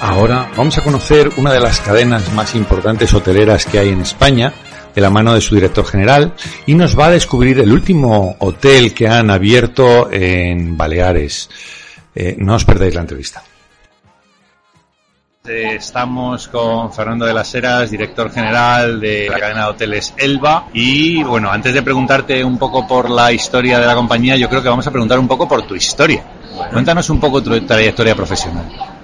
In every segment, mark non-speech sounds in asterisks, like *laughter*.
Ahora vamos a conocer una de las cadenas más importantes hoteleras que hay en España, de la mano de su director general, y nos va a descubrir el último hotel que han abierto en Baleares. Eh, no os perdáis la entrevista. Eh, estamos con Fernando de las Heras, director general de la cadena de hoteles Elba. Y bueno, antes de preguntarte un poco por la historia de la compañía, yo creo que vamos a preguntar un poco por tu historia. Cuéntanos un poco tu trayectoria profesional.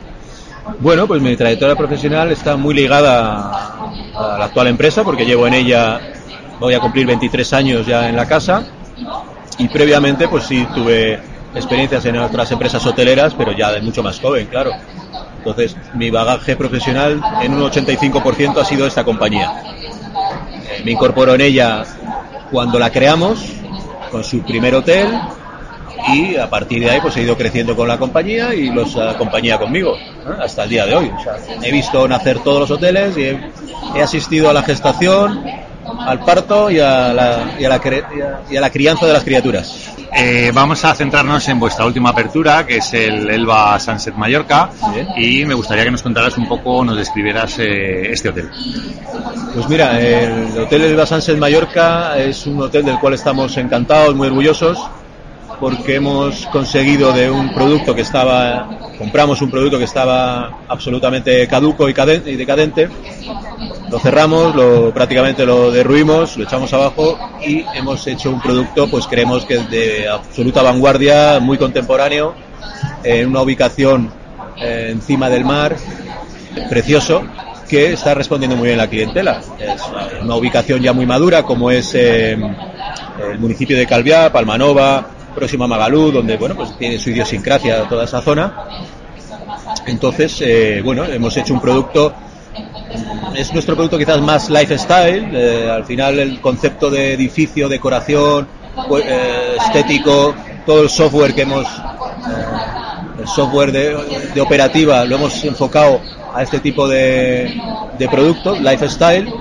Bueno, pues mi trayectoria profesional está muy ligada a la actual empresa porque llevo en ella, voy a cumplir 23 años ya en la casa y previamente pues sí tuve experiencias en otras empresas hoteleras, pero ya de mucho más joven, claro. Entonces, mi bagaje profesional en un 85% ha sido esta compañía. Me incorporo en ella cuando la creamos, con su primer hotel, y a partir de ahí pues he ido creciendo con la compañía y los compañía conmigo hasta el día de hoy. he visto nacer todos los hoteles y he, asistido a la gestación, al parto y a la, y a la, y a la crianza de las criaturas. Eh, vamos a centrarnos en vuestra última apertura, que es el Elba Sunset Mallorca, y me gustaría que nos contaras un poco, nos describieras eh, este hotel. Pues mira, el Hotel Elba Sunset Mallorca es un hotel del cual estamos encantados, muy orgullosos, porque hemos conseguido de un producto que estaba, compramos un producto que estaba absolutamente caduco y decadente, lo cerramos, lo, prácticamente lo derruimos, lo echamos abajo y hemos hecho un producto, pues creemos que de absoluta vanguardia, muy contemporáneo, en una ubicación eh, encima del mar, precioso, que está respondiendo muy bien la clientela. Es una ubicación ya muy madura, como es eh, el municipio de Calviá, Palmanova, próximo a Magalú, donde bueno, pues tiene su idiosincrasia toda esa zona. Entonces, eh, bueno, hemos hecho un producto es nuestro producto quizás más lifestyle. Eh, al final el concepto de edificio, decoración, pues, eh, estético, todo el software que hemos, eh, el software de, operativa lo hemos enfocado a este tipo de, de productos, lifestyle,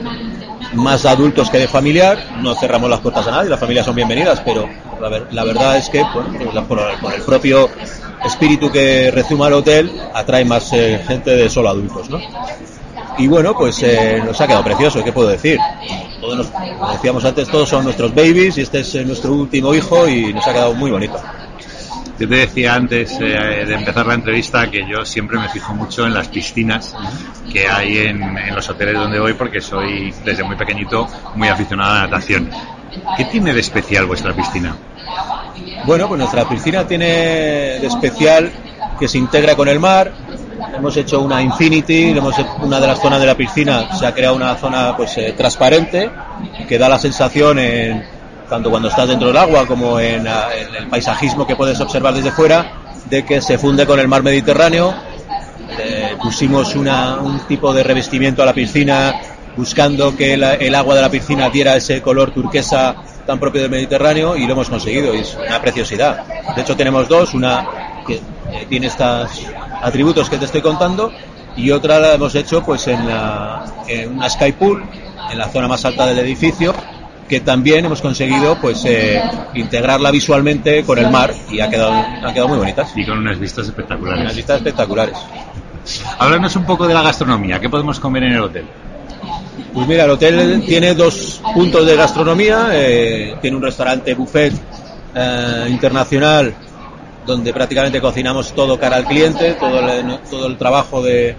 más adultos que de familiar. No cerramos las puertas a nadie, las familias son bienvenidas, pero la, verdad es que bueno, por, por, el propio espíritu que rezuma el hotel atrae más gente de solo adultos, ¿no? Y bueno, pues eh, nos ha quedado precioso, ¿qué puedo decir? Todos como decíamos antes, todos son nuestros babies y este es eh, nuestro último hijo y nos ha quedado muy bonito. Yo te decía antes eh, de empezar la entrevista que yo siempre me fijo mucho en las piscinas que hay en, en, los hoteles donde voy porque soy desde muy pequeñito muy aficionado a la natación. ¿Qué tiene de especial vuestra piscina? Bueno, pues nuestra piscina tiene de especial que se integra con el mar, hemos hecho una infinity, hemos una de las zonas de la piscina se ha creado una zona pues eh, transparente que da la sensación en, tanto cuando estás dentro del agua como en, el paisajismo que puedes observar desde fuera de que se funde con el mar Mediterráneo. Eh, pusimos una, un tipo de revestimiento a la piscina buscando que el agua de la piscina diera ese color turquesa tan propio del Mediterráneo y lo hemos conseguido y es una preciosidad. De hecho tenemos dos, una que eh, tiene estos atributos que te estoy contando y otra la hemos hecho pues en, la, en una sky pool en la zona más alta del edificio que también hemos conseguido pues eh, integrarla visualmente con el mar y ha quedado, ha quedado muy bonitas. Y con unas vistas espectaculares. Unas vistas espectaculares. Háblanos un poco de la gastronomía. ¿Qué podemos comer en el hotel? Pues mira, el hotel tiene dos puntos de gastronomía. Eh, tiene un restaurante buffet eh, internacional donde prácticamente cocinamos todo cara al cliente, todo el, todo el trabajo de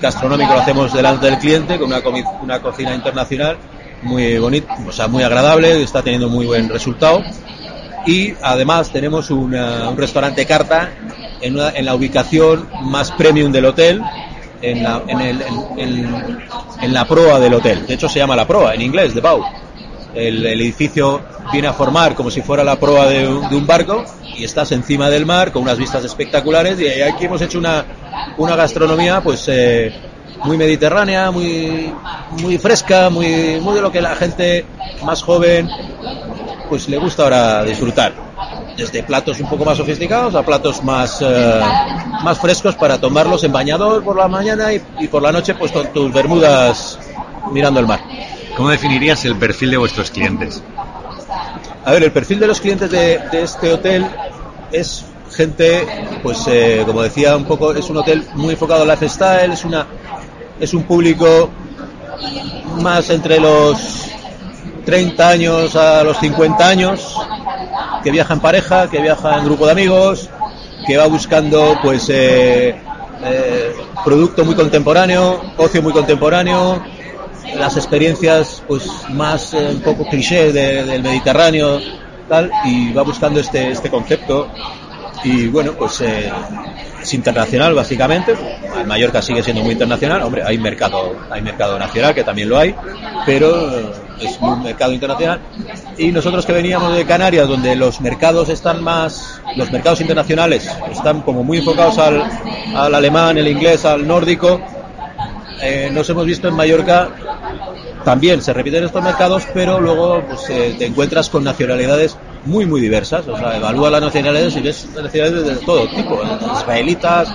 gastronómico lo hacemos delante del cliente con una, una cocina internacional muy bonita, o sea, muy agradable, está teniendo muy buen resultado. Y además tenemos un restaurante carta en, en, la ubicación más premium del hotel, en la, en, el, en, la proa del hotel. De hecho se llama la proa en inglés, de Pau. El, edificio viene a formar como si fuera la proa de un barco y estás encima del mar con unas vistas espectaculares y aquí hemos hecho una, una gastronomía pues eh, muy mediterránea, muy, muy fresca, muy, muy de lo que la gente más joven pues le gusta ahora disfrutar. Desde platos un poco más sofisticados a platos más, eh, más frescos para tomarlos en bañador por la mañana y, y por la noche pues con tus bermudas mirando el mar. ¿Cómo definirías el perfil de vuestros clientes? A ver, el perfil de los clientes de, este hotel es gente, pues eh, como decía un poco, es un hotel muy enfocado en lifestyle, es una es un público más entre los 30 años a los 50 años, que viaja en pareja, que viaja en grupo de amigos, que va buscando pues eh, eh, producto muy contemporáneo, ocio muy contemporáneo, las experiencias pues más eh, un poco cliché del Mediterráneo tal y va buscando este este concepto. Y bueno pues es internacional básicamente. Mallorca sigue siendo muy internacional. Hombre hay mercado hay mercado nacional que también lo hay pero es un mercado internacional y nosotros que veníamos de Canarias donde los mercados están más los mercados internacionales están como muy enfocados al, al alemán el inglés al nórdico eh, nos hemos visto en Mallorca también se repiten estos mercados, pero luego pues, eh, te encuentras con nacionalidades muy, muy diversas. O sea, evalúa las nacionalidades y ves nacionalidades de todo tipo: israelitas,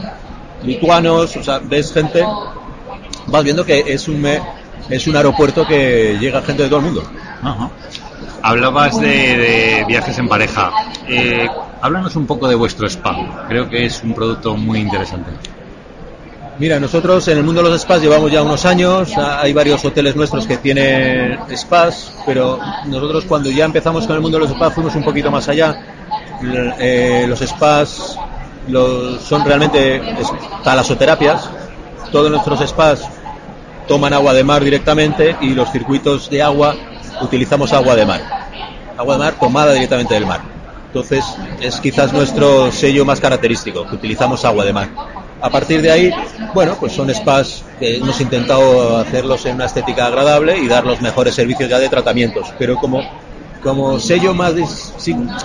lituanos, o sea, ves gente. Vas viendo que es un, es un aeropuerto que llega gente de todo el mundo. Hablabas de, viajes en pareja. Eh, háblanos un poco de vuestro spa. Creo que es un producto muy interesante. Mira, nosotros en el mundo de los spas llevamos ya unos años, hay varios hoteles nuestros que tienen spas, pero nosotros cuando ya empezamos con el mundo de los spas fuimos un poquito más allá. Eh, los spas son realmente talasoterapias, todos nuestros spas toman agua de mar directamente y los circuitos de agua utilizamos agua de mar. Agua de mar tomada directamente del mar. Entonces es quizás nuestro sello más característico, que utilizamos agua de mar. A partir de ahí, bueno, pues son spas que hemos intentado hacerlos en una estética agradable y dar los mejores servicios ya de tratamientos. Pero como, como sello más,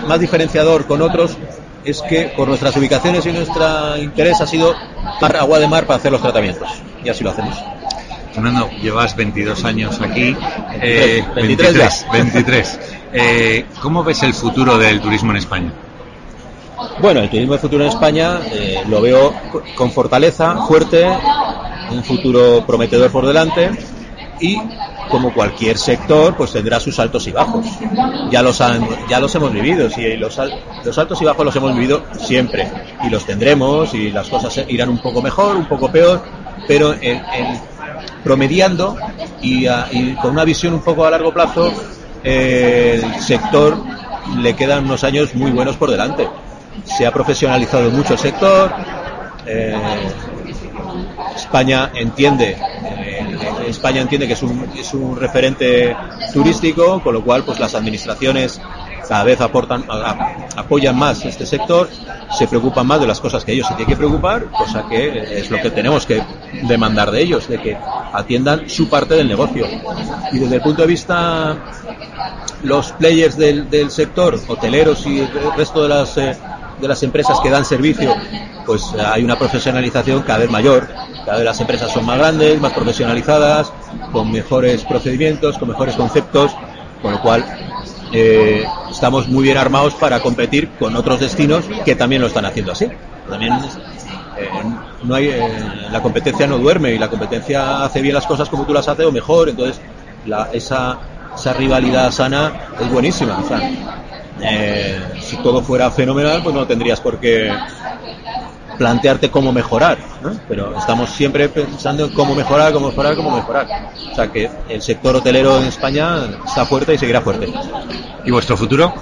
más diferenciador con otros es que por nuestras ubicaciones y nuestro interés ha sido dar agua de mar para hacer los tratamientos. Y así lo hacemos. Fernando, llevas 22 años aquí. 23, eh, 23, 23. *laughs* Eh, ¿Cómo ves el futuro del turismo en España? Bueno, el turismo de futuro en España eh, lo veo con fortaleza, fuerte, un futuro prometedor por delante y como cualquier sector, pues tendrá sus altos y bajos. Ya los han, ya los hemos vivido, sí, los, los altos y bajos los hemos vivido siempre y los tendremos y las cosas irán un poco mejor, un poco peor, pero en, promediando y, y, con una visión un poco a largo plazo, el sector le quedan unos años muy buenos por delante se ha profesionalizado mucho el sector. Eh, España entiende eh, España entiende que es un, es un referente turístico, con lo cual pues las administraciones cada vez aportan, apoyan más este sector, se preocupan más de las cosas que ellos se tienen que preocupar, cosa que es lo que tenemos que demandar de ellos, de que atiendan su parte del negocio. Y desde el punto de vista los players del, del sector, hoteleros y el resto de las eh, de las empresas que dan servicio, pues eh, hay una profesionalización cada vez mayor. Cada vez las empresas son más grandes, más profesionalizadas, con mejores procedimientos, con mejores conceptos, con lo cual eh, estamos muy bien armados para competir con otros destinos que también lo están haciendo así. También eh, no hay, la competencia no duerme y la competencia hace bien las cosas como tú las haces o mejor, entonces la, esa, esa rivalidad sana es buenísima. O sea, eh, si todo fuera fenomenal, pues no tendrías por qué plantearte cómo mejorar, pero estamos siempre pensando en cómo mejorar, cómo mejorar, cómo mejorar. O sea que el sector hotelero en España está fuerte y seguirá fuerte. ¿Y vuestro futuro?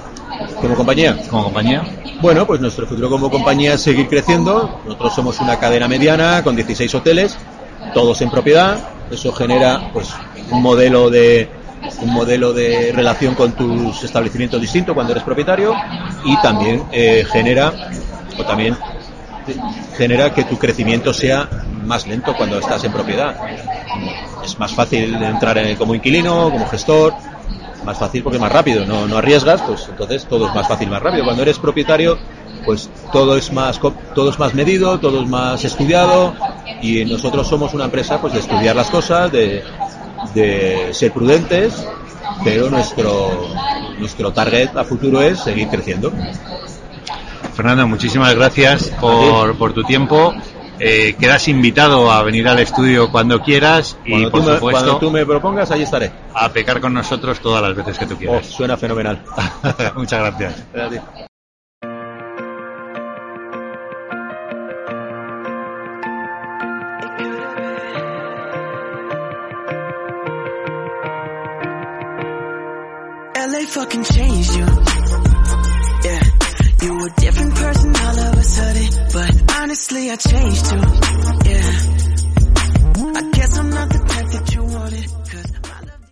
Como compañía. Como compañía. Bueno, pues nuestro futuro como compañía es seguir creciendo. Nosotros somos una cadena mediana con 16 hoteles, todos en propiedad. Eso genera pues un modelo de un modelo de relación con tus establecimientos distinto cuando eres propietario y también eh, genera o también genera que tu crecimiento sea más lento cuando estás en propiedad. Es más fácil entrar en como inquilino, como gestor, más fácil porque más rápido, no, no arriesgas, pues entonces todo es más fácil, más rápido. Cuando eres propietario, pues todo es más todo es más medido, todo es más estudiado y nosotros somos una empresa pues de estudiar las cosas, de, de ser prudentes, pero nuestro, nuestro target a futuro es seguir creciendo. Fernando, muchísimas gracias por, por tu tiempo. Eh, quedas invitado a venir al estudio cuando quieras y por supuesto cuando tú me propongas ahí estaré a pecar con nosotros todas las veces que tú quieras. Oh, suena fenomenal. *laughs* Muchas gracias. You a different person all of a sudden, but honestly I changed too.